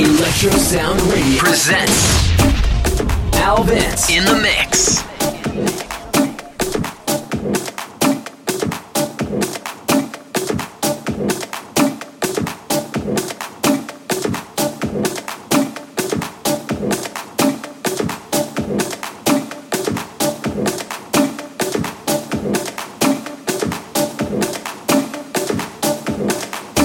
Electro Sound Radio presents Al Vince in the mix.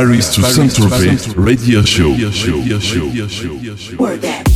Paris to Saint-Tropez radio show. Work that.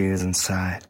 It feels inside.